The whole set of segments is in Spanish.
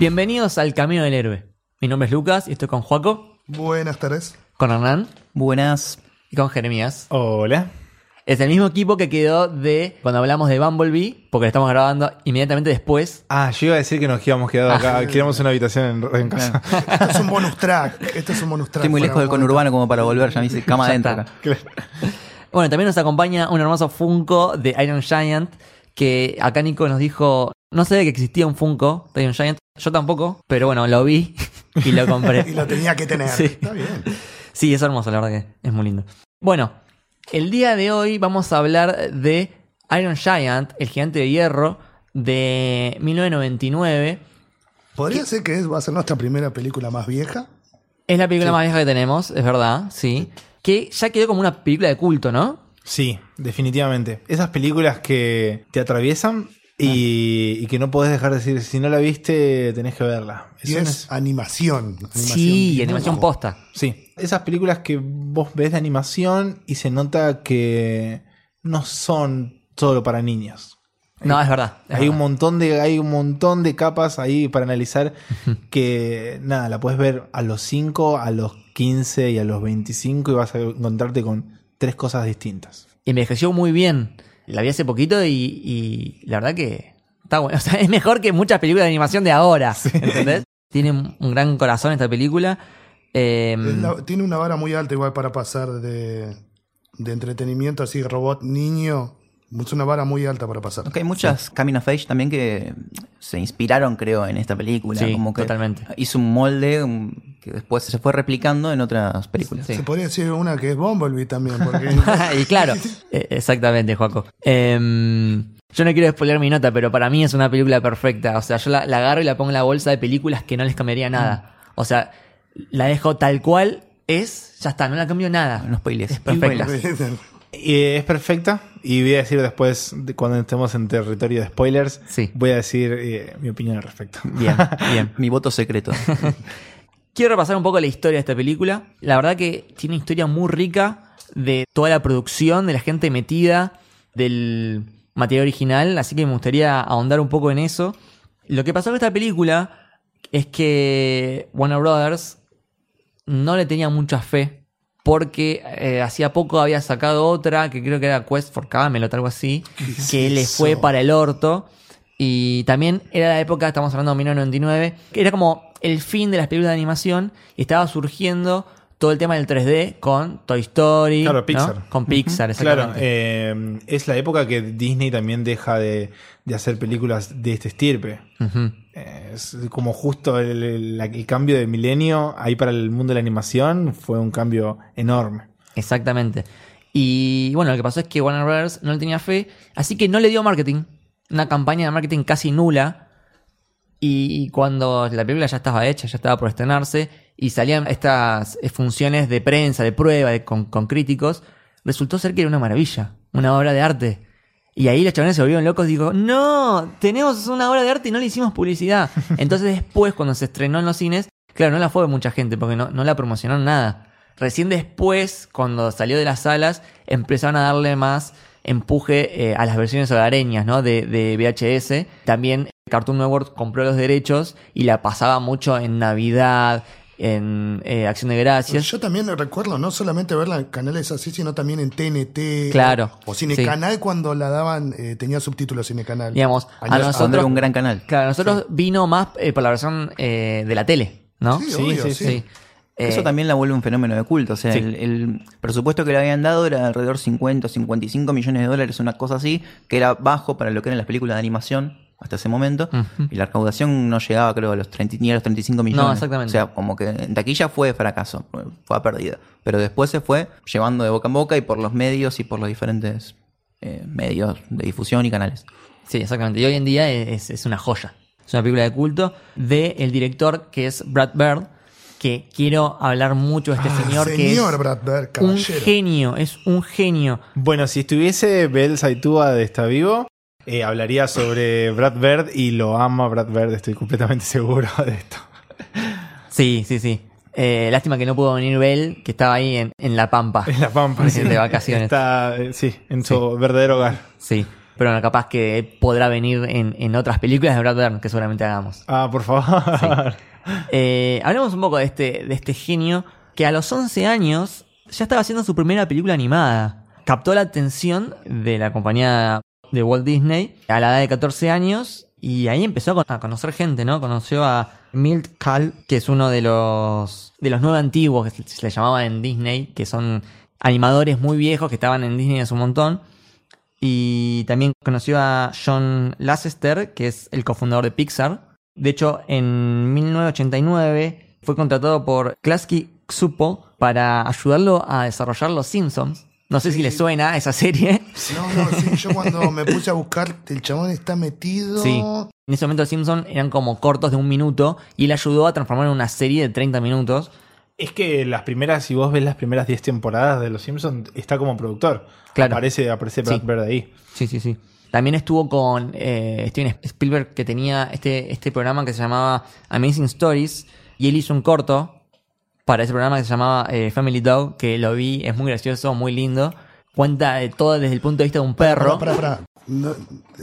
Bienvenidos al Camino del Héroe. Mi nombre es Lucas y estoy con Joaco, Buenas tardes. con Hernán Buenas. y con Jeremías. Hola. Es el mismo equipo que quedó de cuando hablamos de Bumblebee, porque lo estamos grabando inmediatamente después. Ah, yo iba a decir que nos quedamos quedado acá. Queríamos una habitación en, en casa. Esto es un bonus track. Esto es un bonus track. Estoy muy lejos del conurbano como para volver, ya me dice cama adentro acá. Bueno, también nos acompaña un hermoso Funko de Iron Giant, que acá Nico nos dijo, no sabía que existía un Funko de Iron Giant, yo tampoco, pero bueno, lo vi y lo compré. Y lo tenía que tener. Sí. Está bien. Sí, es hermoso, la verdad que es muy lindo. Bueno, el día de hoy vamos a hablar de Iron Giant, el gigante de hierro, de 1999. Podría ser que es- va a ser nuestra primera película más vieja. Es la película más vieja que tenemos, es verdad, sí. Que ya quedó como una película de culto, ¿no? Sí, definitivamente. Esas películas que te atraviesan y, y que no podés dejar de decir, si no la viste, tenés que verla. Y es animación. animación sí, animación posta. Sí, esas películas que vos ves de animación y se nota que no son solo para niños. No, es verdad. es Hay un montón de, hay un montón de capas ahí para analizar que nada, la puedes ver a los 5, a los 15 y a los 25 y vas a encontrarte con tres cosas distintas. Envejeció muy bien. La vi hace poquito y, y la verdad que está bueno. O sea, es mejor que muchas películas de animación de ahora. ¿Entendés? Tiene un gran corazón esta película. Eh, la- tiene una vara muy alta igual para pasar de, de entretenimiento así, robot niño. Es una vara muy alta para pasar. Aunque hay muchas Coming of Age también que se inspiraron, creo, en esta película. Sí, como que totalmente. Hizo un molde que después se fue replicando en otras películas. Sí. Se podría decir una que es Bumblebee también. Porque y claro, eh, exactamente, Joaco. Em, yo no quiero spoiler mi nota, pero para mí es una película perfecta. O sea, yo la, la agarro y la pongo en la bolsa de películas que no les cambiaría nada. O sea, la dejo tal cual es, ya está, no la cambio nada. No spoilees. Es perfecta. Y es perfecta y voy a decir después, de cuando estemos en territorio de spoilers, Sí. voy a decir eh, mi opinión al respecto. Bien, bien. Mi voto secreto. Quiero repasar un poco la historia de esta película. La verdad que tiene una historia muy rica de toda la producción, de la gente metida, del material original, así que me gustaría ahondar un poco en eso. Lo que pasó con esta película es que Warner Brothers no le tenía mucha fe porque eh, hacía poco había sacado otra que creo que era Quest for Camelot, algo así, es que le fue para el orto. Y también era la época, estamos hablando de 1999, que era como el fin de las películas de animación y estaba surgiendo todo el tema del 3D con Toy Story. Claro, ¿no? Pixar. Con Pixar, Claro, eh, es la época que Disney también deja de, de hacer películas de este estirpe. Eh, Es como justo el, el- el cambio de milenio ahí para el mundo de la animación fue un cambio enorme. Exactamente. Y bueno, lo que pasó es que Warner Brothers no le tenía fe, así que no le dio marketing. Una campaña de marketing casi nula. Y cuando la película ya estaba hecha, ya estaba por estrenarse, y salían estas eh, funciones de prensa, de prueba, de- con, con críticos, resultó ser que era una maravilla, una obra de arte. Y ahí los chavales se volvieron locos y digo, no, tenemos una obra de arte y no le hicimos publicidad. Entonces después, cuando se estrenó en los cines, claro, no la fue mucha gente porque no, no la promocionaron nada. Recién después, cuando salió de las salas, empezaron a darle más empuje eh, a las versiones hogareñas, ¿no? De, de VHS. También Cartoon Network compró los derechos y la pasaba mucho en Navidad, en eh, Acción de Gracias. Yo también recuerdo no solamente verla en canales así, sino también en TNT. Claro, O Cine sí. Canal cuando la daban, eh, tenía subtítulos Cine Canal. Digamos, a nosotros- un gran canal. Claro, nosotros vino más eh, por la versión eh, de la tele, ¿no? Sí, Sí, obvio, sí, sí. Sí. Eh, Eso también la vuelve un fenómeno de culto. O sea, Sí. el, el presupuesto que le habían dado era alrededor 50 o 55 millones de dólares, una cosa así, que era bajo para lo que eran las películas de animación hasta ese momento. Y la recaudación no llegaba, creo, a los 30, ni a los 35 millones. exactamente. O sea, como que en taquilla fue fracaso, fue a pérdida. Pero después se fue llevando de boca en boca y por los medios y por los diferentes eh, medios de difusión y canales. Sí, exactamente. Y hoy en día es, es una joya. Es una película de culto de el director que es Brad Bird, que quiero hablar mucho de este Ah, señor, que es señor Brad Bird, un caballero. genio, es un genio. Bueno, si estuviese Bel Saitúa de Está Vivo, eh, hablaría sobre Brad Bird y lo ama Brad Bird, estoy completamente seguro de esto. Sí, sí, sí. Eh, lástima que no pudo venir Bell, que estaba ahí en, en La Pampa. En La Pampa. De vacaciones. Está, eh, sí, en su verdadero hogar. Sí. Pero bueno, capaz que podrá venir en, en otras películas de Brad Bird que seguramente hagamos. Ah, por favor. Eh, hablemos un poco de este, de este genio que a los 11 años ya estaba haciendo su primera película animada. Captó la atención de la compañía de Walt Disney a la edad de 14 años y ahí empezó a con- a conocer gente, ¿no? Conoció a Milt Kahl, que es uno de los de los nueve antiguos que se le llamaba en Disney, que son animadores muy viejos que estaban en Disney hace un montón. Y también conoció a John Lasseter, que es el cofundador de Pixar. De hecho, en 1989 fue contratado por Klasky Csupo para ayudarlo a desarrollar Los Simpsons. No sé si le suena esa serie. No, no, sí, yo cuando me puse a buscar, el chabón está metido. Sí. En ese momento los Simpsons eran como cortos de un minuto y él ayudó a transformar en una serie de 30 minutos. Es que las primeras, si vos ves las primeras 10 temporadas de Los Simpsons, está como productor. Claro. Aparece, aparece Brad Sí. Bird ahí. Sí, sí, sí. También estuvo con eh, Steven Spielberg que tenía este, este programa que se llamaba Amazing Stories y él hizo un corto para ese programa que se llamaba eh, Family Dog que lo vi, es muy gracioso, muy lindo. Cuenta de todo desde el punto de vista de un perro. Pará, pará, pará. No,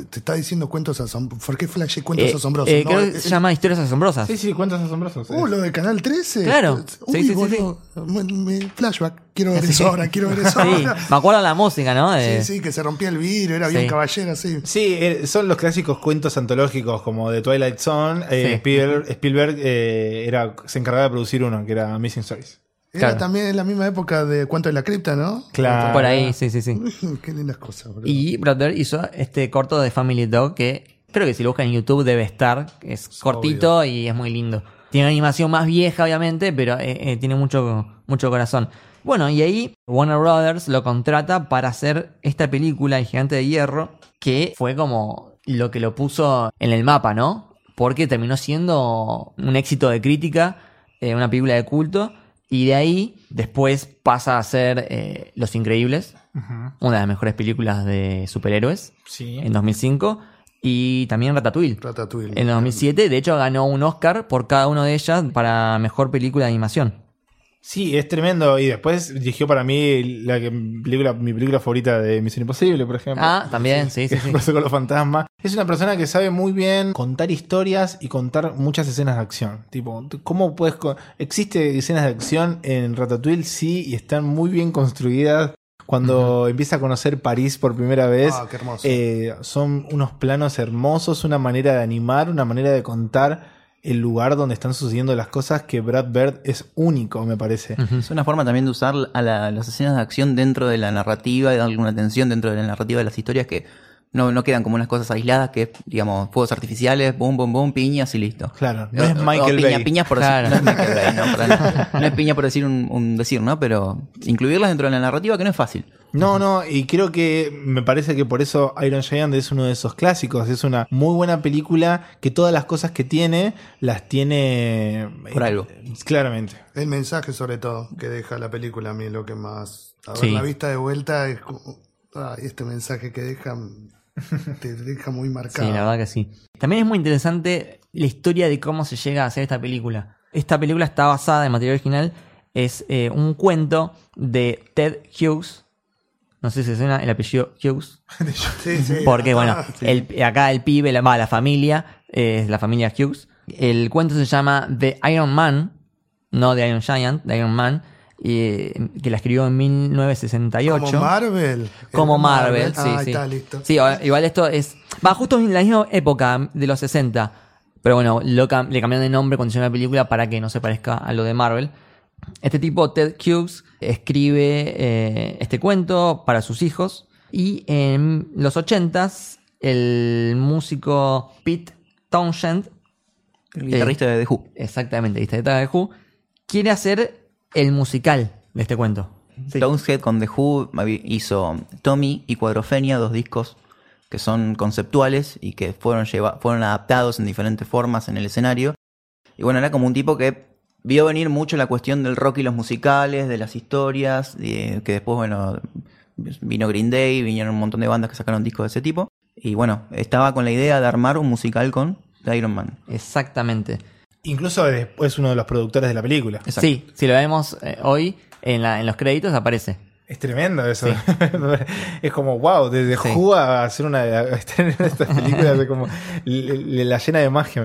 te está diciendo cuentos asombrosos. ¿Por qué flashé cuentos Eh, asombrosos? eh, No, creo eh, que se llama Historias Asombrosas. Sí, sí, cuentos asombrosos. Uh, lo de Canal 13. Claro. Uy, Sí, sí, sí, boludo. Me- me- flashback. Quiero ver Sí. eso ahora, quiero ver eso Sí, ahora. me acuerdo la música, ¿no? De- Sí, sí, que se rompía el vidrio, era Sí. bien caballero, sí. Sí, eh, son los clásicos cuentos antológicos como de Twilight Zone. Eh, Sí. Spielberg, Spielberg, eh, era, se encargaba de producir uno, que era Missing Stories. Era Claro. también en la misma época de Cuento de la Cripta, ¿no? Claro. Por ahí, sí, sí, sí. Qué lindas cosas, bro. Y Brother hizo este corto de Family Dog que creo que si lo buscan en YouTube debe estar. Es cortito y es muy lindo. Tiene una animación más vieja, obviamente, pero eh, eh, tiene mucho, mucho corazón. Bueno, y ahí Warner Brothers lo contrata para hacer esta película, El Gigante de Hierro, que fue como lo que lo puso en el mapa, ¿no? Porque terminó siendo un éxito de crítica, eh, una película de culto, y de ahí después pasa a ser eh, Los Increíbles, una de las mejores películas de superhéroes Sí. en 2005 y también Ratatouille Ratatouille. en 2007 de hecho ganó un Oscar por cada una de ellas para mejor película de animación Sí, es tremendo. Y después dirigió para mí la que- película, mi película favorita de Misión Imposible, por ejemplo. ah también sí sí sí con los fantasmas. Es una persona que sabe muy bien contar historias y contar muchas escenas de acción. Tipo, ¿cómo puedes.? ¿Existe escenas de acción en Ratatouille? Sí, y están muy bien construidas. Cuando empieza a conocer París por primera vez, Ah, qué hermoso. eh, son unos planos hermosos, una manera de animar, una manera de contar el lugar donde están sucediendo las cosas que Brad Bird es único, me parece. Es una forma también de usar a la- las escenas de acción dentro de la narrativa y darle una atención dentro de la narrativa de las historias que no, no quedan como unas cosas aisladas que, digamos, fuegos artificiales, boom, boom, boom, piñas y listo. Claro, no es o Michael piña- Bay. piñas por Claro. decir, no es Michael Bay, no, para nada. No es piña por decir un, un decir, ¿no? Pero incluirlas dentro de la narrativa que no es fácil. No, no, y creo que me parece que por eso Iron Giant es uno de esos clásicos. Es una muy buena película que todas las cosas que tiene las tiene. Por algo. Claramente. El mensaje, sobre todo, que deja la película, a mí es lo que más. A ver, Sí. la vista de vuelta es como. Ay, este mensaje que deja. Te deja muy marcado. Sí, la verdad que sí. También es muy interesante la historia de cómo se llega a hacer esta película. Esta película está basada en material original. Es eh, un cuento de Ted Hughes. No sé si se suena el apellido Hughes. Sí, sí. Porque, bueno, sí. el- acá el pibe, la, va, la familia, eh, es la familia Hughes. El cuento se llama The Iron Man, no The Iron Giant, The Iron Man, eh, que la escribió en 1968. Como Marvel. Como ¿Es Marvel, sí, ah, sí. está listo. Sí, igual esto es. Va justo en la misma época de los 60. Pero bueno, lo le cambiaron de nombre cuando hicieron la película para que no se parezca a lo de Marvel. Este tipo, Ted Hughes, escribe eh, este cuento para sus hijos. Y en los 80s, el músico Pete Townshend, El guitarrista de The Who. exactamente, guitarrista de Who, quiere hacer el musical de este cuento. Sí. Townhead con The Who hizo Tommy y Cuadrofenia, dos discos que son conceptuales y que fueron, lleva- fueron adaptados en diferentes formas en el escenario. Y bueno, era como un tipo que vio venir mucho la cuestión del rock y los musicales, de las historias, y que después, bueno, vino Green Day, vinieron un montón de bandas que sacaron discos de ese tipo. Y bueno, estaba con la idea de armar un musical con The Iron Man. Exactamente. Incluso después uno de los productores de la película. Exacto. Sí, si lo vemos eh, hoy, en, la- en los créditos aparece. Es tremendo eso. es como, wow, desde Sí. Who a hacer una a estar en estas películas es como le- le- la llena de magia.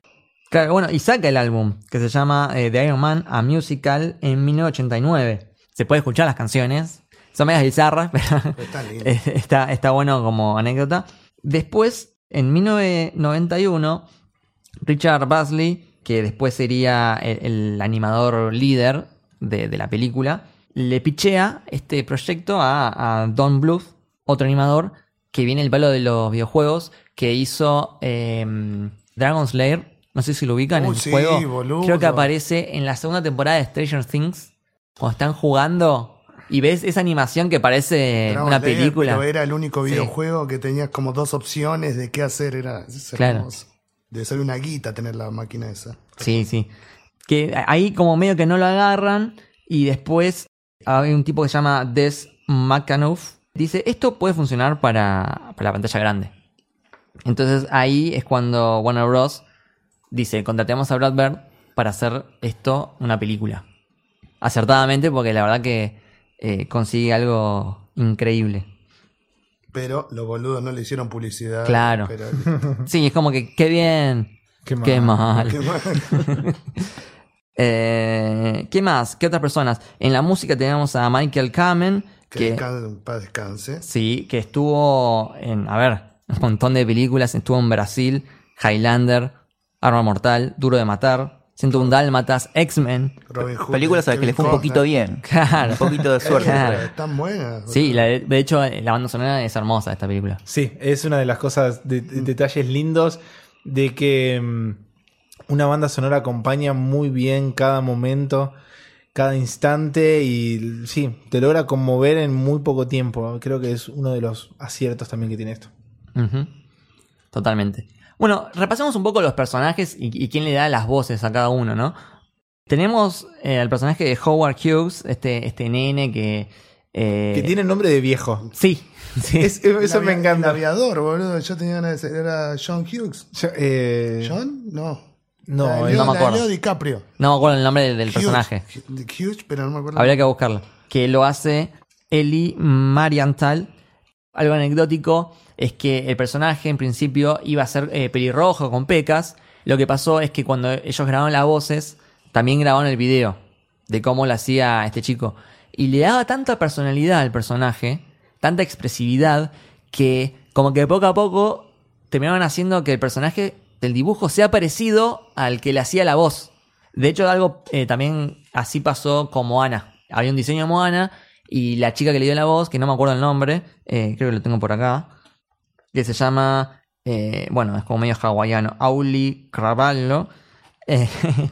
Claro, bueno, y saca el álbum que se llama eh, The Iron Man A Musical en 1989. Se puede escuchar las canciones. Son medias bizarras, pero Está lindo. eh, está, está bueno como anécdota. Después, en 1991, Richard Basley, que después sería el, el animador líder de, de la película, le pichea este proyecto a, a Don Bluth, otro animador que viene el palo de los videojuegos, que hizo eh, Dragon's Lair. No sé si lo ubican en el sí, juego. boludo. Creo que aparece en la segunda temporada de Stranger Things. Cuando están jugando y ves esa animación que parece Dragon una película. Pero era el único Sí. videojuego que tenías como dos opciones de qué hacer. Era Claro. hermoso. Debe ser una guita tener la máquina esa. Sí, sí. Que ahí como medio que no lo agarran y después hay un tipo que se llama Des McAnuff. Dice, esto puede funcionar para, para la pantalla grande. Entonces ahí es cuando Warner Bros. Dice, contratemos a Brad Bird para hacer esto una película. Acertadamente porque la verdad que eh, consigue algo increíble. Pero los boludos no le hicieron publicidad. Claro. Pero, Sí, es como que, qué bien. Qué mal. Qué mal. Qué mal. Eh, ¿Qué más? ¿Qué otras personas? En la música tenemos a Michael Kamen, que que, descanse. sí, que estuvo en, a ver, un montón de películas. Estuvo en Brasil, Highlander, Arma Mortal, Duro de Matar, 101 Dálmatas, X-Men. Robin Hood, Películas a las que le fue un poquito bien. Claro. Un poquito de suerte. Claro. Están buenas. Sí, la de, de hecho, la banda sonora es hermosa esta película. Sí, es una de las cosas, de, de- detalles lindos de que mm, una banda sonora acompaña muy bien cada momento, cada instante y sí, te logra conmover en muy poco tiempo. Creo que es uno de los aciertos también que tiene esto. Totalmente. Bueno, repasemos un poco los personajes y, y quién le da las voces a cada uno, ¿no? Tenemos eh, al personaje de Howard Hughes, este, este nene que... eh, Que tiene nombre de viejo. Sí, sí. Es- El eso me El encanta. aviador, boludo. Yo tenía ganas de ser. Era John Hughes. Yo, eh, ¿John? No. No, La Leo- no me acuerdo. Leo DiCaprio. No me acuerdo el nombre del, del Hughes. personaje. Hughes, pero no me acuerdo. Habría que buscarlo. Que lo hace Eli Mariantal. Algo anecdótico es que el personaje en principio iba a ser eh, pelirrojo con pecas. Lo que pasó es que cuando ellos grabaron las voces, también grabaron el video de cómo lo hacía este chico. Y le daba tanta personalidad al personaje, tanta expresividad, que como que poco a poco terminaron haciendo que el personaje del dibujo sea parecido al que le hacía la voz. De hecho, algo eh, también así pasó con Moana. Había un diseño de Moana y la chica que le dio la voz, que no me acuerdo el nombre, eh, creo que lo tengo por acá, que se llama, eh, bueno, es como medio hawaiano, Auli Cravallo, eh,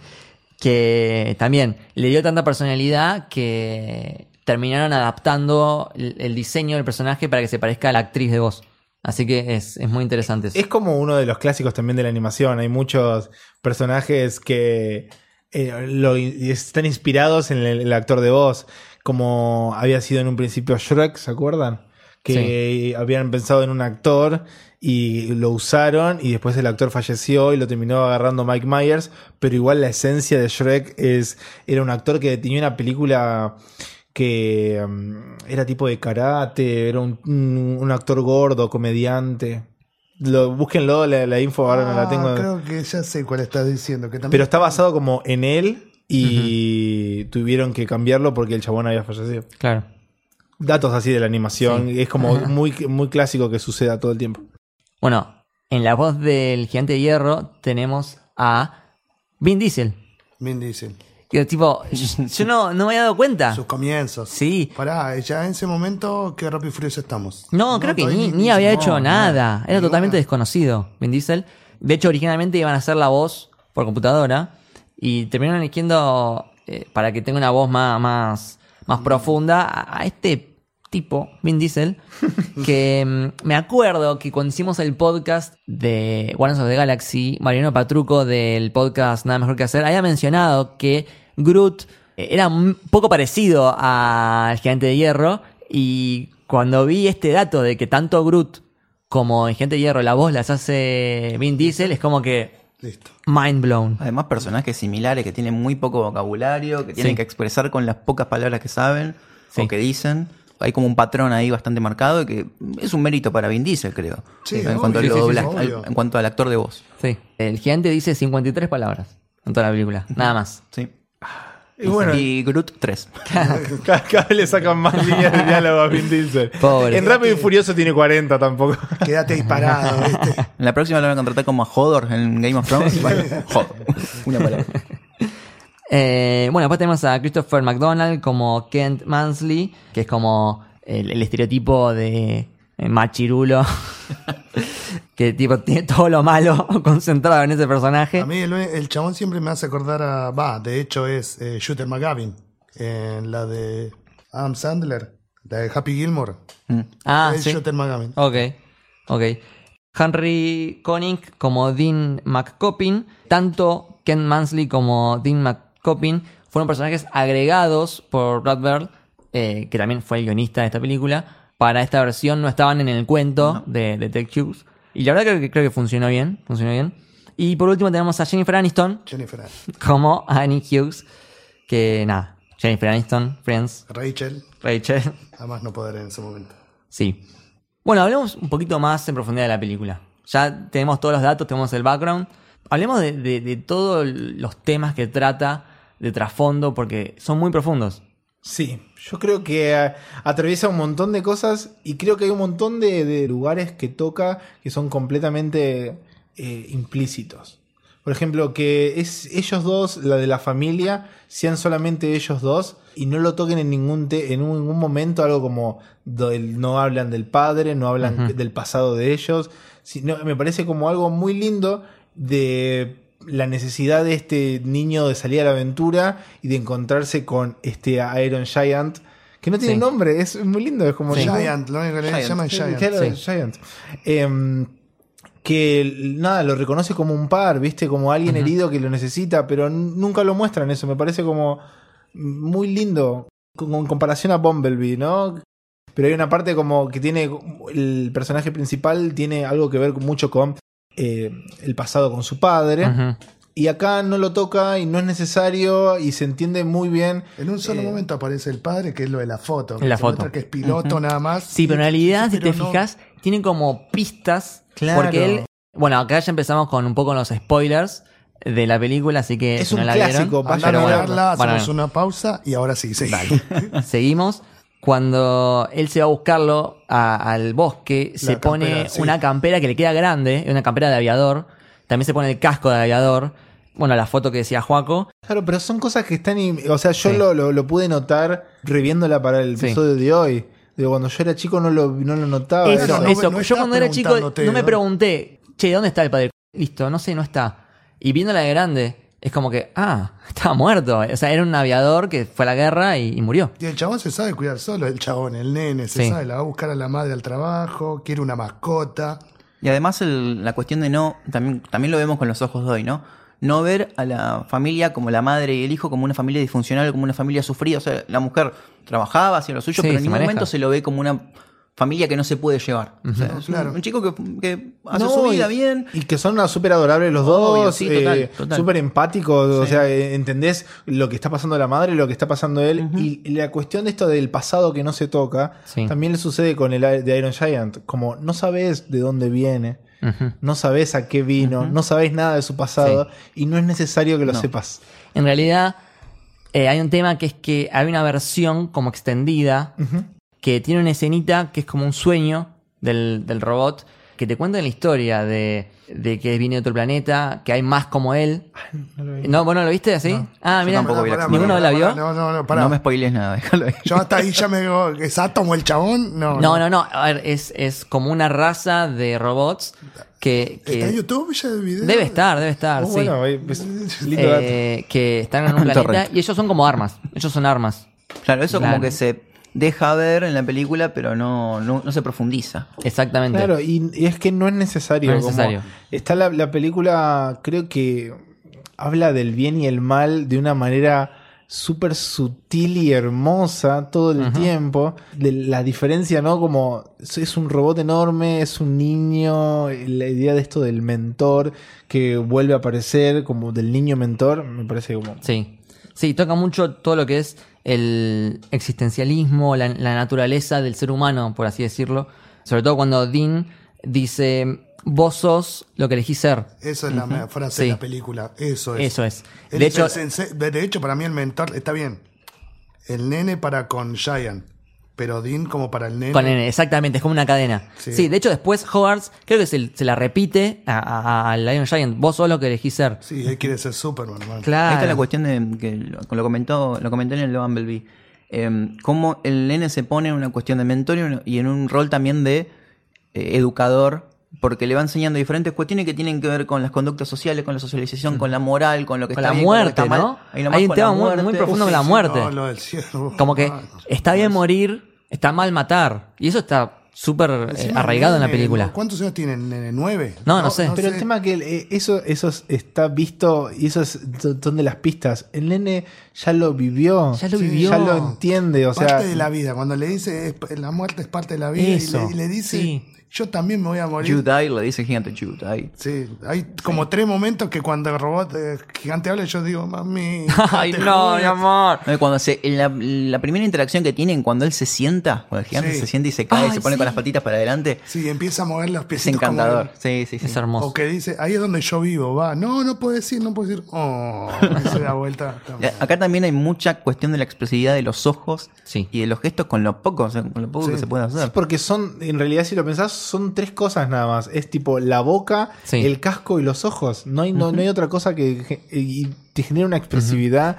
que también le dio tanta personalidad que terminaron adaptando el, diseño del personaje para que se parezca a la actriz de voz. Así que es, es muy interesante eso. Es como uno de los clásicos también de la animación. Hay muchos personajes que lo- están inspirados en el actor de voz, como había sido en un principio Shrek, ¿se acuerdan? Que habían pensado en un actor y lo usaron y después el actor falleció y lo terminó agarrando Mike Myers, pero igual la esencia de Shrek es era un actor que tenía una película que um, era tipo de karate, era un, un- un actor gordo, comediante. Lo, búsquenlo, la, la info ahora no la Ah, tengo. Creo que ya sé cuál estás diciendo. Que también Pero está basado como en él y tuvieron que cambiarlo porque el chabón había fallecido. Claro. Datos así de la animación, Sí. es como muy, muy clásico que suceda todo el tiempo. Bueno, en la voz del gigante de hierro tenemos a Vin Diesel. Vin Diesel. Que tipo, yo no, no me había dado cuenta. Sus comienzos. Sí. Pará, ya en ese momento, ¿qué rápido y furioso estamos? No, creo que ni, ni había hecho no, nada. no. Era totalmente una. desconocido, Vin Diesel. De hecho, originalmente iban a hacer la voz por computadora y terminaron eligiendo eh, para que tenga una voz más, más, más profunda a, a este tipo, Vin Diesel, que mm, me acuerdo que cuando hicimos el podcast de Guardians of the Galaxy, Mariano Patruco del podcast Nada Mejor Que Hacer, había mencionado que Groot eh, era un poco parecido al Gigante de Hierro y cuando vi este dato de que tanto Groot como el Gigante de Hierro la voz las hace Vin Diesel, es como que Listo. mind blown. Además, personajes similares que tienen muy poco vocabulario, que tienen Sí. que expresar con las pocas palabras que saben Sí. o que dicen. hay como un patrón ahí bastante marcado y que es un mérito para Vin Diesel, creo. Sí, en, obvio, cuanto obvio. al- en cuanto al actor de voz. Sí. El gigante dice 53 palabras en toda la película. Nada más. Sí. Y bueno, Y Groot 3. cada, cada vez le sacan más líneas de diálogo a Vin Diesel. Pobre. En Rápido y Furioso tiene 40 tampoco. Quédate disparado, ¿viste? En la próxima lo van a contratar como a Hodor en Game of Thrones. Bueno, Hodor. Una palabra. Eh, bueno, después tenemos a Christopher McDonald como Kent Mansley, que es como el, el estereotipo de machirulo, que tipo tiene todo lo malo concentrado en ese personaje. A mí el, el chabón siempre me hace acordar a. Va, de hecho es eh, Shooter McGavin. En la de Adam Sandler, la de Happy Gilmore. Mm. Ah, es sí. Shooter McGavin. Ok, ok. Henry Connick como Dean McCoppin, tanto Ken Mansley como Dean McCoppin fueron personajes agregados por Brad Bird, eh, que también fue el guionista de esta película. Para esta versión no estaban en el cuento de Detectives. Y la verdad creo que, creo que funcionó bien, funcionó bien. Y por último tenemos a Jennifer Aniston Jennifer Aniston. como Annie Hughes, que nada, Jennifer Aniston, Friends, Rachel, Rachel, jamás no poder en ese momento. Sí. Bueno, hablemos un poquito más en profundidad de la película. Ya tenemos todos los datos, tenemos el background. Hablemos de, de- de todos los temas que trata de trasfondo, porque son muy profundos. Sí, yo creo que eh, atraviesa un montón de cosas y creo que hay un montón de, de lugares que toca que son completamente eh, implícitos. Por ejemplo, que es ellos dos, la de la familia, sean solamente ellos dos y no lo toquen en ningún, te- en ningún momento algo como do- el- no hablan del padre, no hablan del pasado de ellos. sino- me parece como algo muy lindo de la necesidad de este niño de salir a la aventura y de encontrarse con este Iron Giant, que no tiene Sí. nombre, es muy lindo, es como Sí. Giant, lo único que le Giant. llaman Giant. claro, Sí. Giant. Em, que nada, lo reconoce como un par, ¿viste? Como alguien herido que lo necesita, pero nunca lo muestran eso. Me parece como muy lindo con- en comparación a Bumblebee, ¿no? Pero hay una parte como que tiene el personaje principal tiene algo que ver mucho con eh, el pasado con su padre. Y acá no lo toca y no es necesario y se entiende muy bien. En un solo Eh, momento aparece el padre, que es lo de la foto. que La se foto. que es piloto nada más. Sí, pero en realidad, si te no- fijas, tiene como pistas. Claro. Porque él. Bueno, acá ya empezamos con un poco los spoilers de la película, así que. Es si no un la clásico, vieron, vayan a verla, bueno, hacemos una pausa y ahora sí, sí. Seguimos. Cuando él se va a buscarlo a- al bosque, se pone campera, sí. una campera que le queda grande, una campera de aviador. También se pone el casco de aviador. Bueno, la foto que decía Juaco. Claro, pero son cosas que están. O sea, yo Sí. lo, lo- lo pude notar reviéndola para el Sí. episodio de hoy. Digo, cuando yo era chico no lo, no lo notaba. Eso, no, eso. no Yo estás cuando era chico preguntándote, no me ¿no? pregunté, che, ¿dónde está el padre? Listo, no sé, no está. Y viéndola de grande, es como que, ah, estaba muerto. O sea, era un aviador que fue a la guerra y, y murió. Y el chabón se sabe cuidar solo, el chabón, el nene, se Sí. sabe, la va a buscar a la madre al trabajo, quiere una mascota. Y además el- la cuestión de no, también, también lo vemos con los ojos de hoy, ¿no? No ver a la familia como la madre y el hijo como una familia disfuncional, como una familia sufrida. O sea, la mujer trabajaba, hacía lo suyo, Sí, pero en ningún maneja. momento se lo ve como una familia que no se puede llevar. O sea, es un- Claro. un, chico que, que hace No, su vida y- bien. Y que son súper adorables los Obvio, dos. sí, eh. Súper empáticos. O sea, eh, entendés lo que está pasando la madre lo que está pasando él. y, y la cuestión de esto del pasado que no se toca, Sí. también le sucede con el de Iron Giant. Como no sabes de dónde viene. No sabes a qué vino, no sabes nada de su pasado y no es necesario que lo No. sepas. En realidad, eh, hay un tema que es que hay una versión como extendida. Que tiene una escenita que es como un sueño del, del robot que te cuenta la historia de, de que viene de otro planeta, que hay más como él. No lo vi. ¿No? ¿Vos no lo viste así? Ah, mira. tampoco vi ¿Ninguno pará, la pará, vio? No, no, no, pará. No me spoilees nada, déjalo ahí. Yo hasta ahí ya me digo, ¿es Átomo el chabón? No, No, no, no. A ver, es, es como una raza de robots que, que ¿Está en YouTube ya el video? debe estar, debe estar, Oh, sí. bueno, pues, lindo dato. Eh, que están en un planeta y ellos son como armas. Ellos son armas. Claro, eso Claro. como que se deja ver en la película, pero no, no, no se profundiza. Exactamente. Claro, y, y es que no es necesario. No es como- necesario. está la, la película, creo que habla del bien y el mal de una manera súper sutil y hermosa todo el tiempo. De la diferencia, ¿no? Como es- es un robot enorme, es un niño, la idea de esto del mentor que vuelve a aparecer, como del niño mentor, me parece como... Sí. Sí, toca mucho todo lo que es el existencialismo, la, la naturaleza del ser humano, por así decirlo. Sobre todo cuando Dean dice, vos sos lo que elegís ser. Eso es la frase Sí. de la película. Eso es. Eso es. De es hecho, de, de hecho, para mí el mentor está bien. El nene para con Giant. Pero Dean como para el nene. Con N, exactamente, es como una cadena. Sí. Sí, de hecho después Hogwarts creo que se, se la repite a, a- a Lion Giant, vos sos lo que elegís ser. Sí, él quiere ser Superman. man. Claro. Ahí está la cuestión de que lo, lo comentó, lo comenté en el Bumblebee. Eh, cómo el nene se pone en una cuestión de mentor y en- un rol también de eh, educador, porque le va enseñando diferentes cuestiones que tienen que ver con las conductas sociales, con la socialización, con la moral, con lo que Con está la bien, con lo que muerte, está mal. ¿no? Hay un tema muy- muy muerte. profundo Sí, con la muerte. no, lo del cielo. Como que Ah, está bien morir, está mal matar. Y eso está súper eh, arraigado en la película. ¿Cuántos años tienen? nene? ¿Nueve? No, no sé. Pero el tema que eh, eso, eso es- está visto y eso es, son de las pistas. El nene ya lo vivió. Ya lo Sí, vivió. Ya lo entiende. O sea, parte de la vida. Cuando le dice es- la muerte es parte de la vida y le, y le dice sí. Yo también me voy a morir. You die, le dice el gigante, die. Sí, hay como tres momentos que cuando el robot eh, gigante habla yo digo, mami. Ay, no, juro". mi amor. No, Cuando se, la, la primera interacción que tienen, cuando él se sienta, cuando el gigante Sí. se sienta y se cae y Ay, se pone sí. con las patitas para adelante, Sí, empieza a mover los es piecitos. como- encantador. Sí, sí, sí. Es hermoso. O que dice, ahí es donde yo vivo, va. No, no puedo decir, no puedo decir. Oh, se da vuelta. Acá también hay mucha cuestión de la expresividad de los ojos Sí. y de los gestos con lo poco, o sea, con lo poco Sí. que se puede Sí, hacer. porque son, en realidad, si lo pensás, son tres cosas nada más. Es tipo la boca, Sí. el casco y los ojos. No hay, no, no hay otra cosa que y te genera una expresividad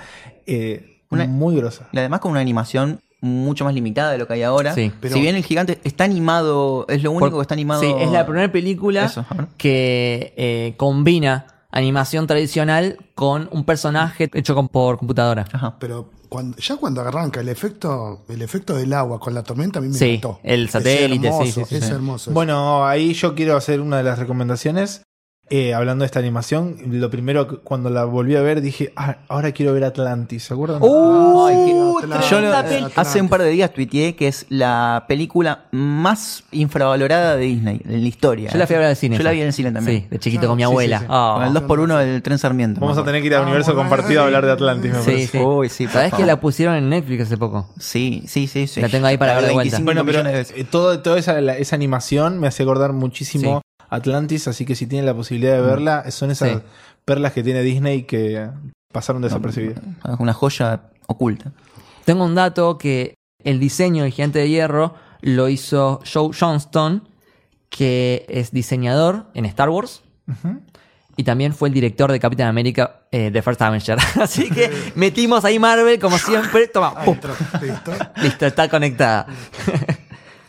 eh, Una- muy grosa. Y además con una animación mucho más limitada de lo que hay ahora. Sí. Pero- si bien el gigante está animado, es lo único Por- que está animado. Sí, es la primera película Eso, que eh, combina animación tradicional con un personaje hecho con- por computadora. Ajá. Pero cuando, ya cuando arranca el efecto, el efecto del agua con la tormenta a mí me Sí, encantó. el satélite, es hermoso, sí, sí, sí, es sí. hermoso. Bueno, ahí yo quiero hacer una de las recomendaciones. Eh, hablando de esta animación, lo primero que cuando la volví a ver dije, ah, ahora quiero ver Atlantis, ¿se acuerdan? ¡Uh! Atlantis, Yo lo- Atlantis. hace un par de días tuiteé que es la película más infravalorada de Disney en la historia. Yo la fui a ver al cine. Yo la vi en el cine también. Sí, de chiquito con mi Sí, sí, abuela. sí. Ah. Con el 2x1 del tren Sarmiento. Vamos a tener que ir a Ah, Universo bueno, Compartido a hablar de Atlantis, me parece. sí. Uy, sí, ¿Sabés que la pusieron en Netflix hace poco? Sí, sí, sí, sí. La tengo ahí para ver de vuelta. 25 Bueno, pero millones de veces. eh, todo, toda esa, la- esa animación me hace acordar muchísimo Sí. Atlantis, así que si tienen la posibilidad de verla, son esas Sí. perlas que tiene Disney que pasaron desapercibidas. Es una joya oculta. Tengo un dato que el diseño del gigante de hierro lo hizo Joe Johnston, que es diseñador en Star Wars. Y también fue el director de Capitán América eh, de First Avenger. Así que metimos ahí Marvel como siempre. Toma, Ahí pum. entró, listo. Listo, está conectada.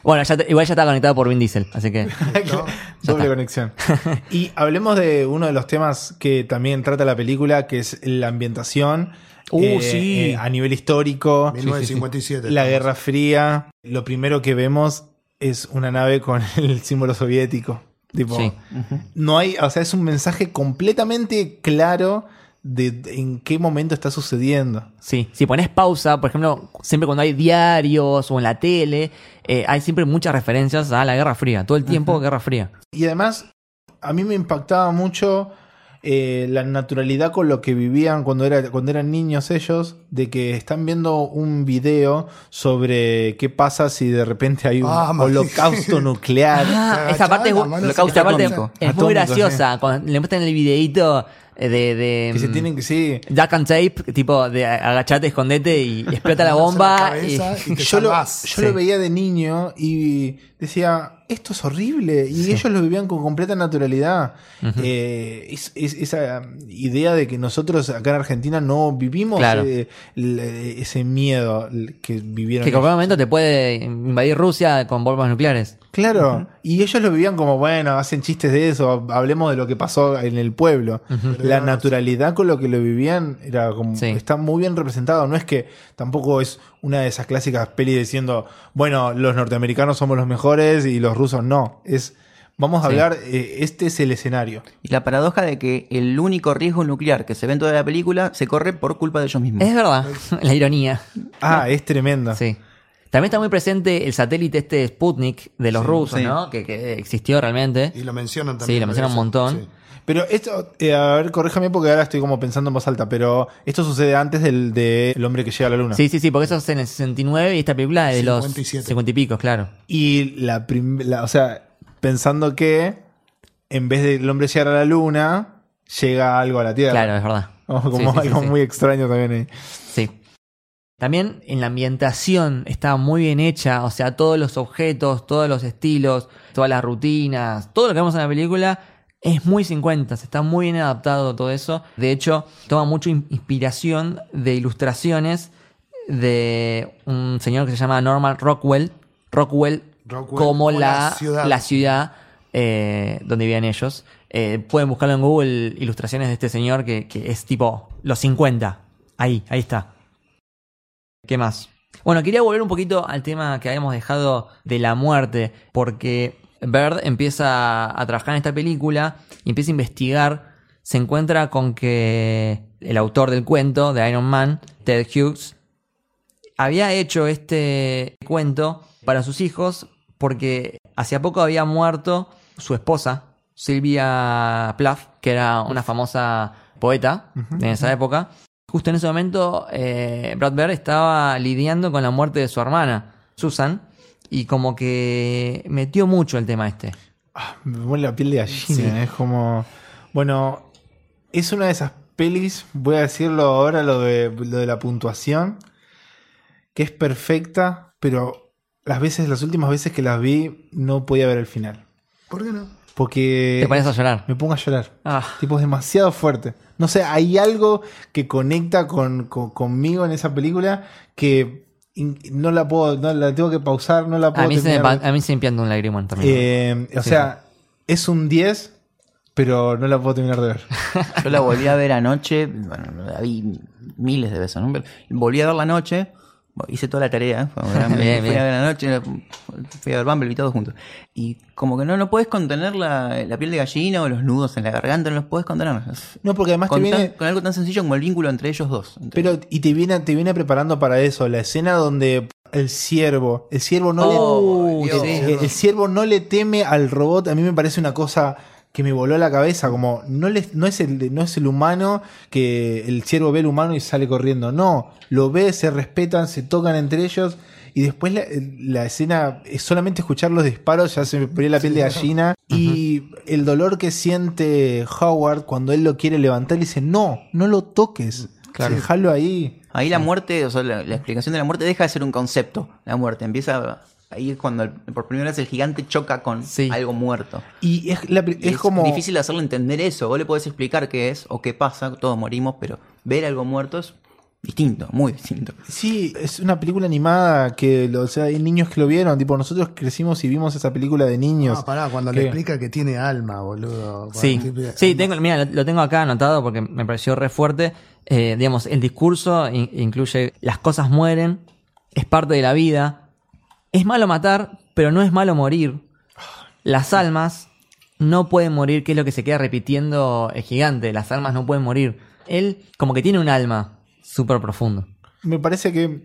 bueno, ya te- igual ya está conectada por Vin Diesel, así que. Doble conexión. y hablemos de uno de los temas que también trata la película, que es la ambientación. Uh, sí. a nivel histórico, 1957. la Guerra Fría. Lo primero que vemos es una nave con el símbolo soviético. Tipo, Sí. no hay, o sea, es un mensaje completamente claro de, de en qué momento está sucediendo. Sí, si pones pausa, por ejemplo, siempre cuando hay diarios o en la tele, eh, hay siempre muchas referencias a la Guerra Fría. Todo el tiempo Guerra Fría. Y además, a mí me impactaba mucho eh, la naturalidad con lo que vivían cuando, era, cuando eran niños ellos, de que están viendo un video sobre qué pasa si de repente hay un Ah, man. holocausto nuclear. Ah, esa parte es, se parte atómico. es muy graciosa. Cuando le muestran el videito de, de que se mm, tienen que, sí. Duck and Tape, tipo de agachate, escondete y explota la bomba. la y- y Yo, lo, yo Sí. lo veía de niño y decía, esto es horrible. Y ellos lo vivían con completa naturalidad. Eh, es- es- esa idea de que nosotros acá en Argentina no vivimos Claro. eh, ese miedo que vivieron. que en cualquier momento te puede invadir Rusia con bombas nucleares. Claro, y ellos lo vivían como, bueno, hacen chistes de eso, hablemos de lo que pasó en el pueblo. La naturalidad con lo que lo vivían era como, Sí. está muy bien representado. No es que tampoco es una de esas clásicas pelis diciendo, bueno, los norteamericanos somos los mejores y los rusos no. Es, vamos a Sí. hablar, eh, este es el escenario. Y la paradoja de que el único riesgo nuclear que se ve en toda la película se corre por culpa de ellos mismos. Es verdad, la ironía. Ah, es tremendo. Sí. También está muy presente el satélite este Sputnik de los rusos, sí. ¿no? Que, que existió realmente. Y lo mencionan también. Sí, lo mencionan un montón. Pero esto, eh, a ver, corríjame porque ahora estoy como pensando en voz alta, pero esto sucede antes del de El hombre que llega a la luna. Sí, sí, sí, porque eso es en el 69 y esta película es de los 57. 50 y pico, claro. Y la, prim- la- o sea, pensando que en vez del hombre llegar a la luna, llega algo a la Tierra. Claro, es verdad. Como, como Sí, sí, sí, algo sí. muy extraño también ahí. Sí. También en la ambientación está muy bien hecha, o sea, todos los objetos, todos los estilos, todas las rutinas, todo lo que vemos en la película es muy 50, está muy bien adaptado todo eso. De hecho, toma mucha in- inspiración de ilustraciones de un señor que se llama Norman Rockwell. Rockwell, Rockwell, como como la, la ciudad. la ciudad eh, donde vivían ellos. Eh, pueden buscarlo en Google, ilustraciones de este señor que, que es tipo los 50. Ahí, ahí está. ¿Qué más? Bueno, quería volver un poquito al tema que habíamos dejado de la muerte, porque Bird empieza a trabajar en esta película y empieza a investigar. Se encuentra con que el autor del cuento de Iron Man, Ted Hughes, había hecho este cuento para sus hijos porque hacía poco había muerto su esposa, Sylvia Plath, que era una famosa poeta en esa época. Justo en ese momento, eh, Brad Bird estaba lidiando con la muerte de su hermana, Susan, y como que metió mucho el tema este. Me pone la piel de gallina. Sí. Es como. Bueno, es una de esas pelis, voy a decirlo ahora, lo de, lo de la puntuación, que es perfecta, pero las veces, las últimas veces que las vi, no podía ver el final. ¿Por qué no? Porque. Te pones a llorar. Me pongo a llorar. Ah, Tipo, es demasiado fuerte. No sé, hay algo que conecta con, con- conmigo en esa película que no la puedo, no la tengo que pausar, no la puedo a mí, se me, a mí se me pianta un lagrimón también. eh, o Sí, sea, es un 10, pero no la puedo terminar de ver. Yo la volví a ver anoche, bueno, la vi miles de veces, ¿no? Volví a ver la noche, hice toda la tarea, fue grande, Bien, fui bien. a ver la noche, fui a ver Bumblebee todos juntos. Y como que no, no puedes contener la, la piel de gallina o los nudos en la garganta, no los puedes contener. Es- No, porque además te Con, viene. tan- con algo tan sencillo como el vínculo entre ellos dos. Entre- Pero, y te viene, te viene preparando para eso. La escena donde el ciervo. El ciervo no Oh, le. Dios. el- el ciervo no le teme al robot. A mí me parece una cosa que me voló la cabeza. Como no, le, no, es el, no es el humano que el ciervo ve al humano y sale corriendo. No. Lo ve, se respetan, se tocan entre ellos. Y después la, la escena es solamente escuchar los disparos, ya se me ponía la piel de gallina. Y el dolor que siente Howard cuando él lo quiere levantar, le dice: No, no lo toques. Claro. Déjalo ahí. Ahí la muerte, o sea, la, la explicación de la muerte deja de ser un concepto. La muerte empieza. Ahí es cuando el- por primera vez el gigante choca con Sí. algo muerto. Y es, la Y es como. difícil hacerle entender eso. Vos le podés explicar qué es o qué pasa, todos morimos, pero ver algo muerto es distinto, muy distinto. Sí, es una película animada que, lo- o sea, hay niños que lo vieron. Tipo, nosotros crecimos y vimos esa película de niños. Ah, pará, cuando ¿Qué? le explica que tiene alma, boludo. Sí, sí, tengo, mira, lo, lo tengo acá anotado porque me pareció re fuerte. Eh, digamos, el discurso in- incluye las cosas mueren, es parte de la vida. Es malo matar, pero no es malo morir. Las almas no pueden morir, que es lo que se queda repitiendo el gigante. Las almas no pueden morir. Él como que tiene un alma súper profundo. Me parece que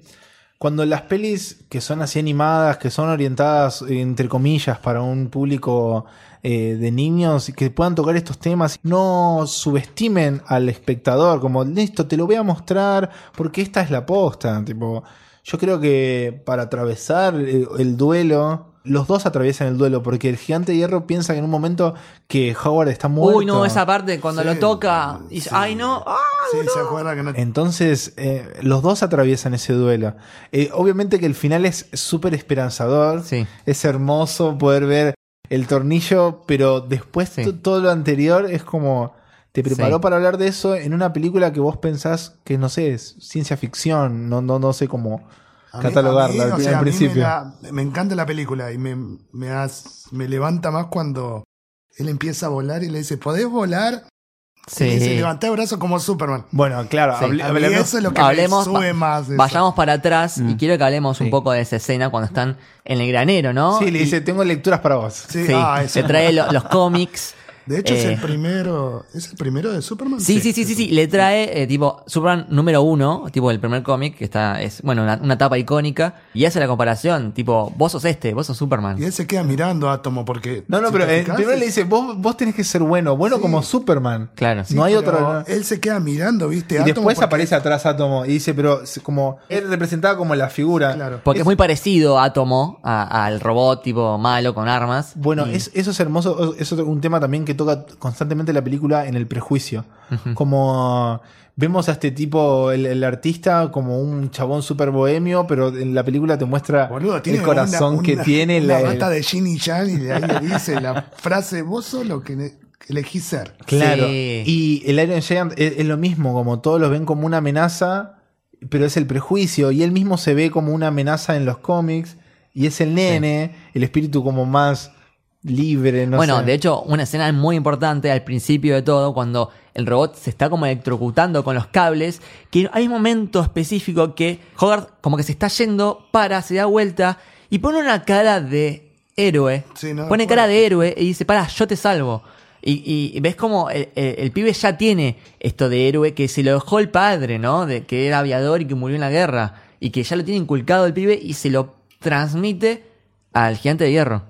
cuando las pelis que son así animadas, que son orientadas, entre comillas, para un público eh, de niños que puedan tocar estos temas, no subestimen al espectador, como listo, te lo voy a mostrar porque esta es la posta. Tipo, yo creo que para atravesar el, el duelo, los dos atraviesan el duelo, porque el gigante de hierro piensa que en un momento que Howard está muerto. Uy, no, esa parte cuando Sí, lo toca, y sí. ay no, ah, Sí, se acuerda que no. Entonces, eh, los dos atraviesan ese duelo. Eh, obviamente que el final es súper esperanzador. Sí. Es hermoso poder ver el tornillo, pero después todo lo anterior es como... Te preparó Sí. para hablar de eso en una película que vos pensás que, no sé, es ciencia ficción. No, no, no sé cómo A mí- catalogarla a mí, al, o sea, al a mí principio. Me, da- me encanta la película y me, me, has- me levanta más cuando él empieza a volar y le dice, ¿podés volar? Sí. levantá el brazo como Superman. Bueno, claro, Sí. hable- hablemos- eso es lo que Hablemos, me sube más. eso. Vayamos para atrás y Mm. quiero que hablemos un poco de esa escena cuando están en el granero, ¿no? Sí, le Y- dice, tengo lecturas para vos. Sí, Sí, ah, se trae lo- los cómics De hecho, es Eh, el primero. ¿Es el primero de Superman? Sí, sí, sí, sí, sí. Le trae, eh, tipo, Superman número uno, tipo el primer cómic, que está, es, bueno, una, una tapa icónica, y hace la comparación, tipo, vos sos este, vos sos Superman. Y él se queda mirando a Átomo porque. No, no, si pero eh, primero le dice, vos, vos tenés que ser bueno, bueno como Superman. Claro. sí, no hay otro. no. Él se queda mirando, ¿viste? Y Átomo después porque- aparece atrás Átomo y dice, pero es como él representaba como la figura. Claro. Porque es, muy parecido Átomo a- al robot, tipo, malo, con armas. Bueno, Y- es- eso es hermoso. Es otro- un tema también que toca constantemente la película en el prejuicio. Como vemos a este tipo, el, el artista, como un chabón súper bohemio, pero en la película te muestra Boludo, el corazón una- que una- tiene. La- bata de Jin y y de ahí le dice la frase: Vos sos lo que elegís ser. Claro. Sí. Y el Iron Giant es, es lo mismo, como todos los ven como una amenaza, pero es el prejuicio. Y él mismo se ve como una amenaza en los cómics. Y es el nene, el espíritu como más libre, no bueno, sé. de hecho, una escena muy importante al principio de todo, cuando el robot se está como electrocutando con los cables, que hay un momento específico que Hogarth como que se está yendo, para, se da vuelta y pone una cara de héroe. Sí, no, pone cara de héroe y dice, para, yo te salvo. Y, y ves como el, el- el pibe ya tiene esto de héroe que se lo dejó el padre, ¿no? De que era aviador y que murió en la guerra. Y que ya lo tiene inculcado el pibe y se lo transmite al gigante de hierro.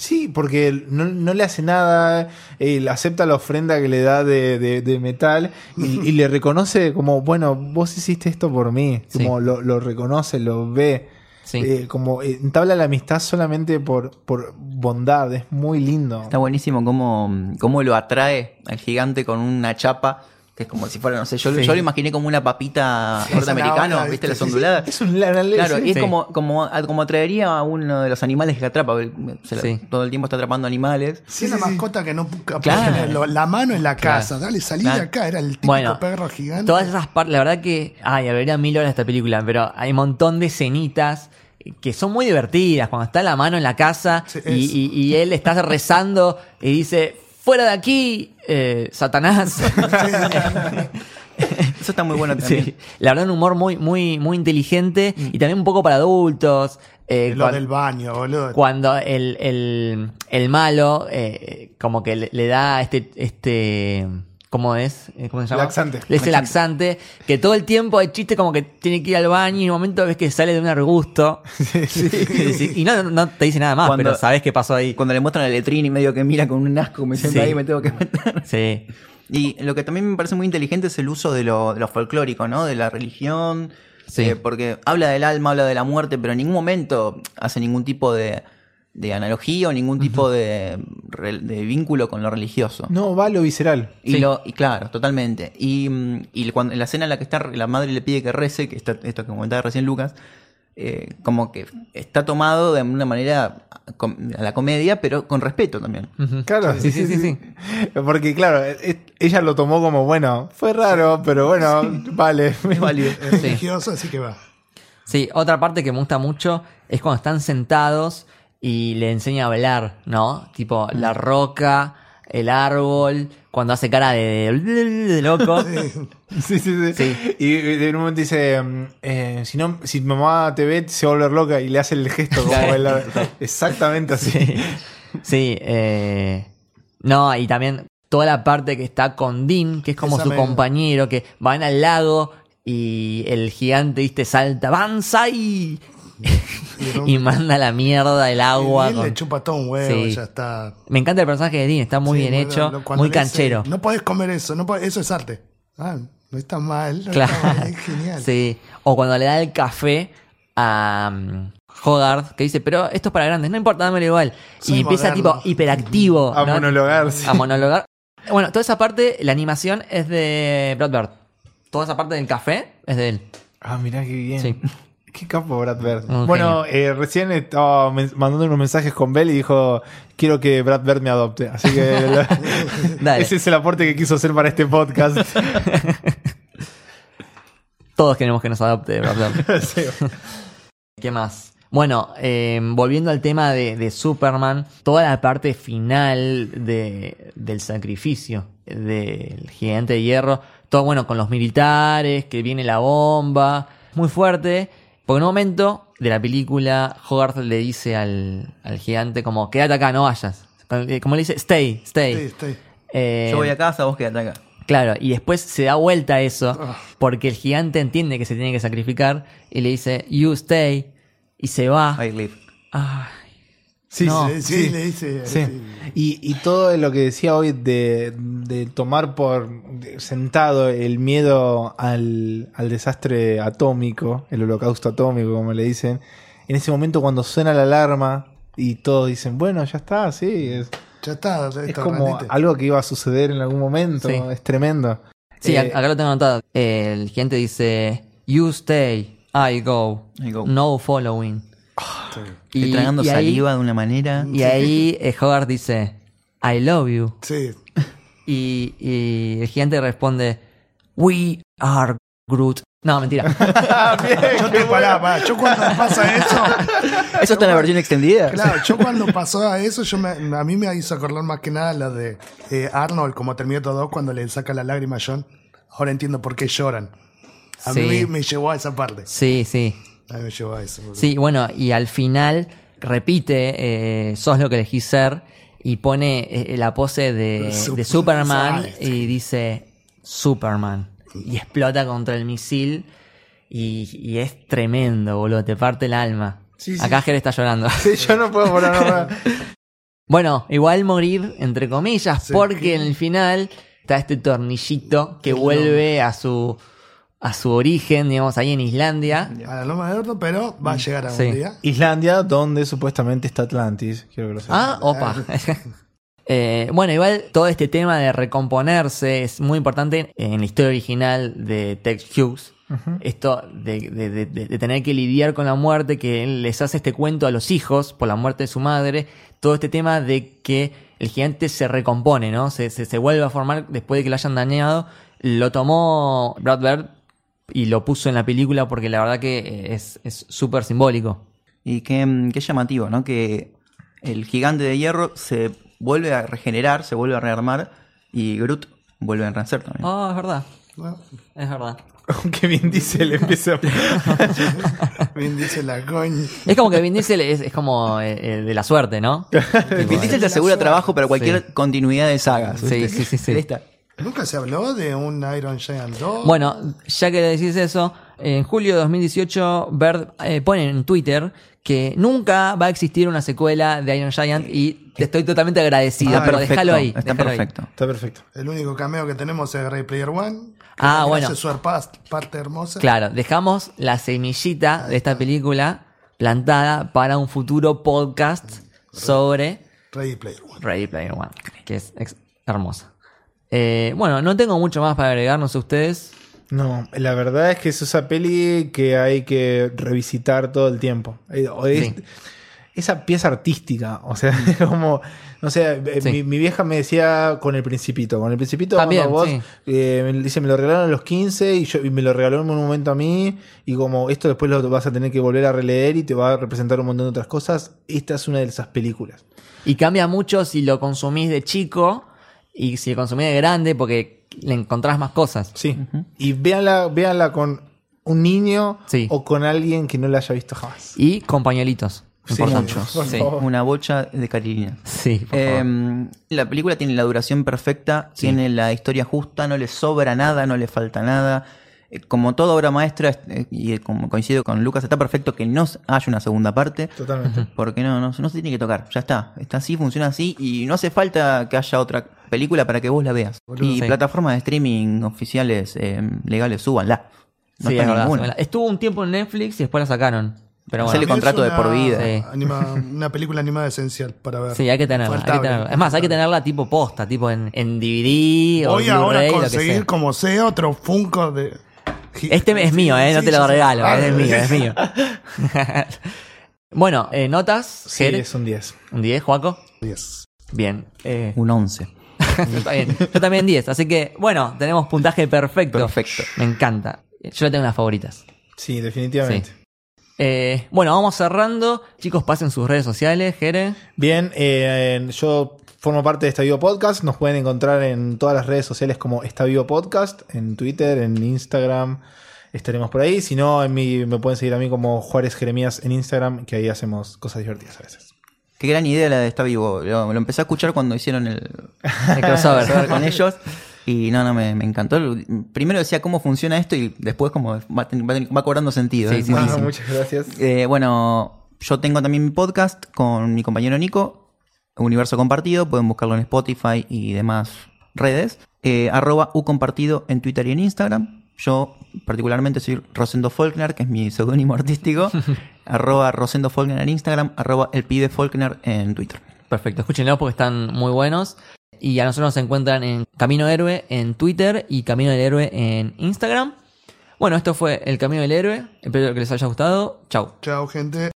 Sí, porque no, no le hace nada, él acepta la ofrenda que le da de, de- de metal y, y le reconoce como, bueno, vos hiciste esto por mí, Sí. como lo, lo reconoce, lo ve, Sí. Eh, como entabla la amistad solamente por, por bondad, es muy lindo. Está buenísimo cómo, cómo lo atrae al gigante con una chapa, que es como si fuera, no sé, yo, Sí. yo lo imaginé como una papita Sí, norteamericano, zanahoria, ¿viste? ¿viste? Las Sí, sí. onduladas. Es un la- la- Claro, sí. y es Sí. como, como, como atraería a uno de los animales que atrapa. se la- Sí. Todo el tiempo está atrapando animales. Sí, una sí, sí. mascota que no Claro. la mano en la Claro. casa. Dale, salí Claro. de acá. Era el típico Bueno, perro gigante. Todas esas partes, la verdad que, ay, habría mil horas esta película, pero hay un montón de escenitas que son muy divertidas. Cuando está la mano en la casa Sí, y, es. y- y él está rezando y dice, fuera de aquí, eh, Satanás. Eso está muy bueno también. Sí, la verdad un humor muy, muy, muy inteligente y también un poco para adultos. Eh, lo del baño, boludo. cuando el, el, el malo eh, como que le, le da este este ¿cómo es? Eh, ¿Cómo se llama? Laxante. Le dice laxante, que todo el tiempo hay chiste como que tiene que ir al baño y en un momento ves que sale de un arbusto. y no, no te dice nada más, Cuando- pero sabes qué pasó ahí. Cuando le muestran el letrina y medio que mira con un asco, me siento Sí. ahí me tengo que meter. Sí. Y lo que también me parece muy inteligente es el uso de lo, de lo folclórico, ¿no? De la religión. Sí. Eh, porque habla del alma, habla de la muerte, pero en ningún momento hace ningún tipo de, de analogía o ningún tipo de, de vínculo con lo religioso. No, va a lo visceral. Y, Sí. lo, y claro, totalmente. Y, mm, y cuando, en la escena en la que está la madre le pide que rece, que está, esto que comentaba recién Lucas, eh, como que está tomado de una manera a la comedia, pero con respeto también. Claro, Sí, sí, sí, sí. Porque claro, es- ella lo tomó como, bueno, fue raro, pero bueno, vale. Es válido. Es religioso, así que va. Sí, otra parte que me gusta mucho es cuando están sentados y le enseña a hablar, ¿no? Tipo, la roca, el árbol, cuando hace cara de, de loco. Sí, sí, sí. Sí. Y en un momento dice, eh, si no, si mamá te ve, se va a volver loca y le hace el gesto como el- exactamente así. Sí, sí eh, no, y también toda la parte que está con Dean, que es como Esa su me- compañero, que van al lago y el gigante, viste, salta, ¡Banzai! y manda la mierda el agua. Y él con- le chupa todo un huevo, Sí. ya está. Me encanta el personaje de Dean, está muy Sí, bien hecho, muy dice, canchero. no podés comer eso, no podés- eso es arte. Ah, no está mal, no Claro. está mal, es genial. Sí. O cuando le da el café a um, Hogarth, que dice, pero esto es para grandes, no importa, dámelo igual. Soy y empieza moderno. tipo hiperactivo. A ¿no? monologar, sí. A monologar. Bueno, toda esa parte, la animación es de Brad Bird. Toda esa parte del café es de él. Ah, mirá qué bien. Sí. Qué capo Brad Bird. Bueno, eh, recién estaba men- mandando unos mensajes con Bell y dijo, quiero que Brad Bird me adopte. Así que Dale. ese es el aporte que quiso hacer para este podcast. Todos queremos que nos adopte Brad Bird. Sí. ¿Qué más? Bueno, eh, volviendo al tema de, de Superman, toda la parte final de, del sacrificio del gigante de hierro, todo bueno con los militares, que viene la bomba, muy fuerte, porque en un momento de la película Hogarth le dice al, al gigante como, quédate acá, no vayas. Como le dice, stay, stay. Eh, Yo voy a casa, vos quedate acá. Claro, y después se da vuelta eso, porque el gigante entiende que se tiene que sacrificar y le dice, you stay, y se va. I live. Ay, Sí, No. Sí, sí, sí. le dice. Sí. sí. Y, y todo lo que decía hoy de, de tomar por sentado el miedo al, al desastre atómico, el holocausto atómico, como le dicen, en ese momento cuando suena la alarma y todos dicen, bueno, ya está, sí, es, Ya está, es como algo que iba a suceder en algún momento, Sí. es tremendo. Sí, Eh, acá lo tengo anotado. El gigante dice, you stay, I go, I go. no following. Y- tragando y ahí- saliva de una manera. Y ahí eh, Hogarth dice, I love you. Sí. Y, y el gigante responde, we are Groot. No, mentira. Yo te pará, pará. Yo cuando pasa eso, ¿Eso está en la versión extendida? claro, yo cuando pasó a eso, yo me- a mí me hizo acordar más que nada la de eh, Arnold, como Terminator 2, cuando le saca la lágrima a John. Ahora entiendo por qué lloran. A Sí. mí me llevó a esa parte. Sí, sí. A mí me llevó a eso. Sí, bueno, y al final repite, eh, sos lo que elegís ser, y pone eh, la pose de, Super- de Superman Exacto. y dice Superman. Y explota contra el misil y, y es tremendo, boludo, te parte el alma. Sí, sí. Acá Ger está llorando. Sí, yo no puedo poner nada. Bueno, igual morir, entre comillas, Sí. porque en el final está este tornillito que vuelve a su, a su origen, digamos, ahí en Islandia. A la loma de Orto, pero va a llegar algún Sí. día. Islandia, donde supuestamente está Atlantis. Quiero que lo sepas. Ah, opa. Eh, bueno, igual todo este tema de recomponerse es muy importante en la historia original de Tex Hughes. Esto de, de- de- de- de tener que lidiar con la muerte, que él les hace este cuento a los hijos por la muerte de su madre. Todo este tema de que el gigante se recompone, ¿no? Se, se, se vuelve a formar después de que lo hayan dañado. Lo tomó Brad Bird y lo puso en la película porque la verdad que es es súper simbólico. Y qué, mm, qué llamativo, ¿no? Que el gigante de hierro se vuelve a regenerar, se vuelve a rearmar y Groot vuelve a renacer también. Oh, es verdad. Bueno, Es verdad. Aunque bien dice, le empieza bien dice la coña. Es como que Vin Diesel es, es como eh, eh, de la suerte, ¿no? Vin Diesel te asegura trabajo para cualquier Sí. continuidad de sagas. Sí, sí, sí, sí. Ahí está. Nunca se habló de un Iron Giant 2. Bueno, ya que le decís eso, en julio de 2018, Bird eh, pone en Twitter que nunca va a existir una secuela de Iron Giant y te estoy totalmente agradecido, Ah, pero Perfecto, déjalo ahí. Está déjalo ahí. perfecto. Está perfecto. El único cameo que tenemos es Ray Player One. Ah, bueno. hace su parte hermosa. Claro, dejamos la semillita de esta película plantada para un futuro podcast sobre Ray Player One. Ready Player One, que es hermosa. Eh, bueno, no tengo mucho más para agregar, no sé ustedes. No, la verdad es que es esa peli que hay que revisitar todo el tiempo. Eh, es- Sí. Esa pieza artística, o sea, como, no sé, eh, Sí. mi, mi vieja me decía con el principito, con el principito También, vos, sí. eh, me dice, me lo regalaron a los 15 y, yo, y me lo regaló en un momento a mí y como esto después lo vas a tener que volver a releer y te va a representar un montón de otras cosas, esta es una de esas películas. Y cambia mucho si lo consumís de chico y si lo consumís de grande porque le encontrás más cosas. Sí, y véanla, véanla con un niño Sí. o con alguien que no la haya visto jamás. Y con pañuelitos. Sí, Sí. Una bocha de carilina. Sí, por favor. Eh, la película tiene la duración perfecta, tiene la historia justa, no le sobra nada, no le falta nada. Eh, Como toda obra maestra, eh, y eh, como coincido con Lucas, está perfecto que no haya una segunda parte. Totalmente. Porque no, no, no se tiene que tocar, ya está. Está así, funciona así y no hace falta que haya otra película para que vos la veas. y Sí. plataformas de streaming oficiales eh, legales, súbanla. No sí, está verdad. ninguna. Estuvo un tiempo en Netflix y después la sacaron. Pero bueno. Mí contrato es de por una vida. Sí. anima- una película animada esencial para ver. Sí, hay que tenerla, hay que tenerla. Es más, hay que tenerla tipo posta, tipo en, en DVD o Voy ahora a conseguir sea. como sea otro Funko de. Este es mío, eh, no Sí, te lo regalo, Ah, es mío, es mío. bueno, eh, notas. Sí, Jere? es un 10. ¿Un 10, Juaco? Yes. Bien. Eh, Un 11. está bien. Yo también 10, así que, bueno, tenemos puntaje perfecto. Perfecto. Me encanta. Yo le tengo unas favoritas. Sí, definitivamente. Eh, bueno, vamos cerrando. Chicos, pasen sus redes sociales, Jere. Bien, eh, yo formo parte de Está Vivo Podcast. Nos pueden encontrar en todas las redes sociales como Está Vivo Podcast, en Twitter, en Instagram. Estaremos por ahí. Si no, en mi, me pueden seguir a mí como Juárez Jeremías en Instagram, que ahí hacemos cosas divertidas a veces. Qué gran idea la de Está Vivo. Lo, lo empecé a escuchar cuando hicieron el, El crossover. con ellos. Y no, no, me, me encantó. Primero decía cómo funciona esto y después como va, va cobrando sentido. Sí, Es sí, buenísimo. Ah, muchas gracias. Eh, bueno, yo tengo también mi podcast con mi compañero Nico, Universo Compartido. Pueden buscarlo en Spotify y demás redes. Eh, arroba U Compartido en Twitter y en Instagram. Yo particularmente soy Rosendo Faulkner, que es mi seudónimo artístico. arroba Rosendo Faulkner en Instagram. Arroba El Pibe Faulkner en Twitter. Perfecto, escúchenlo porque están muy buenos. Y a nosotros nos encuentran en Camino Héroe en Twitter y Camino del Héroe en Instagram. Bueno, esto fue El Camino del Héroe. Espero que les haya gustado. Chau. Chao, gente.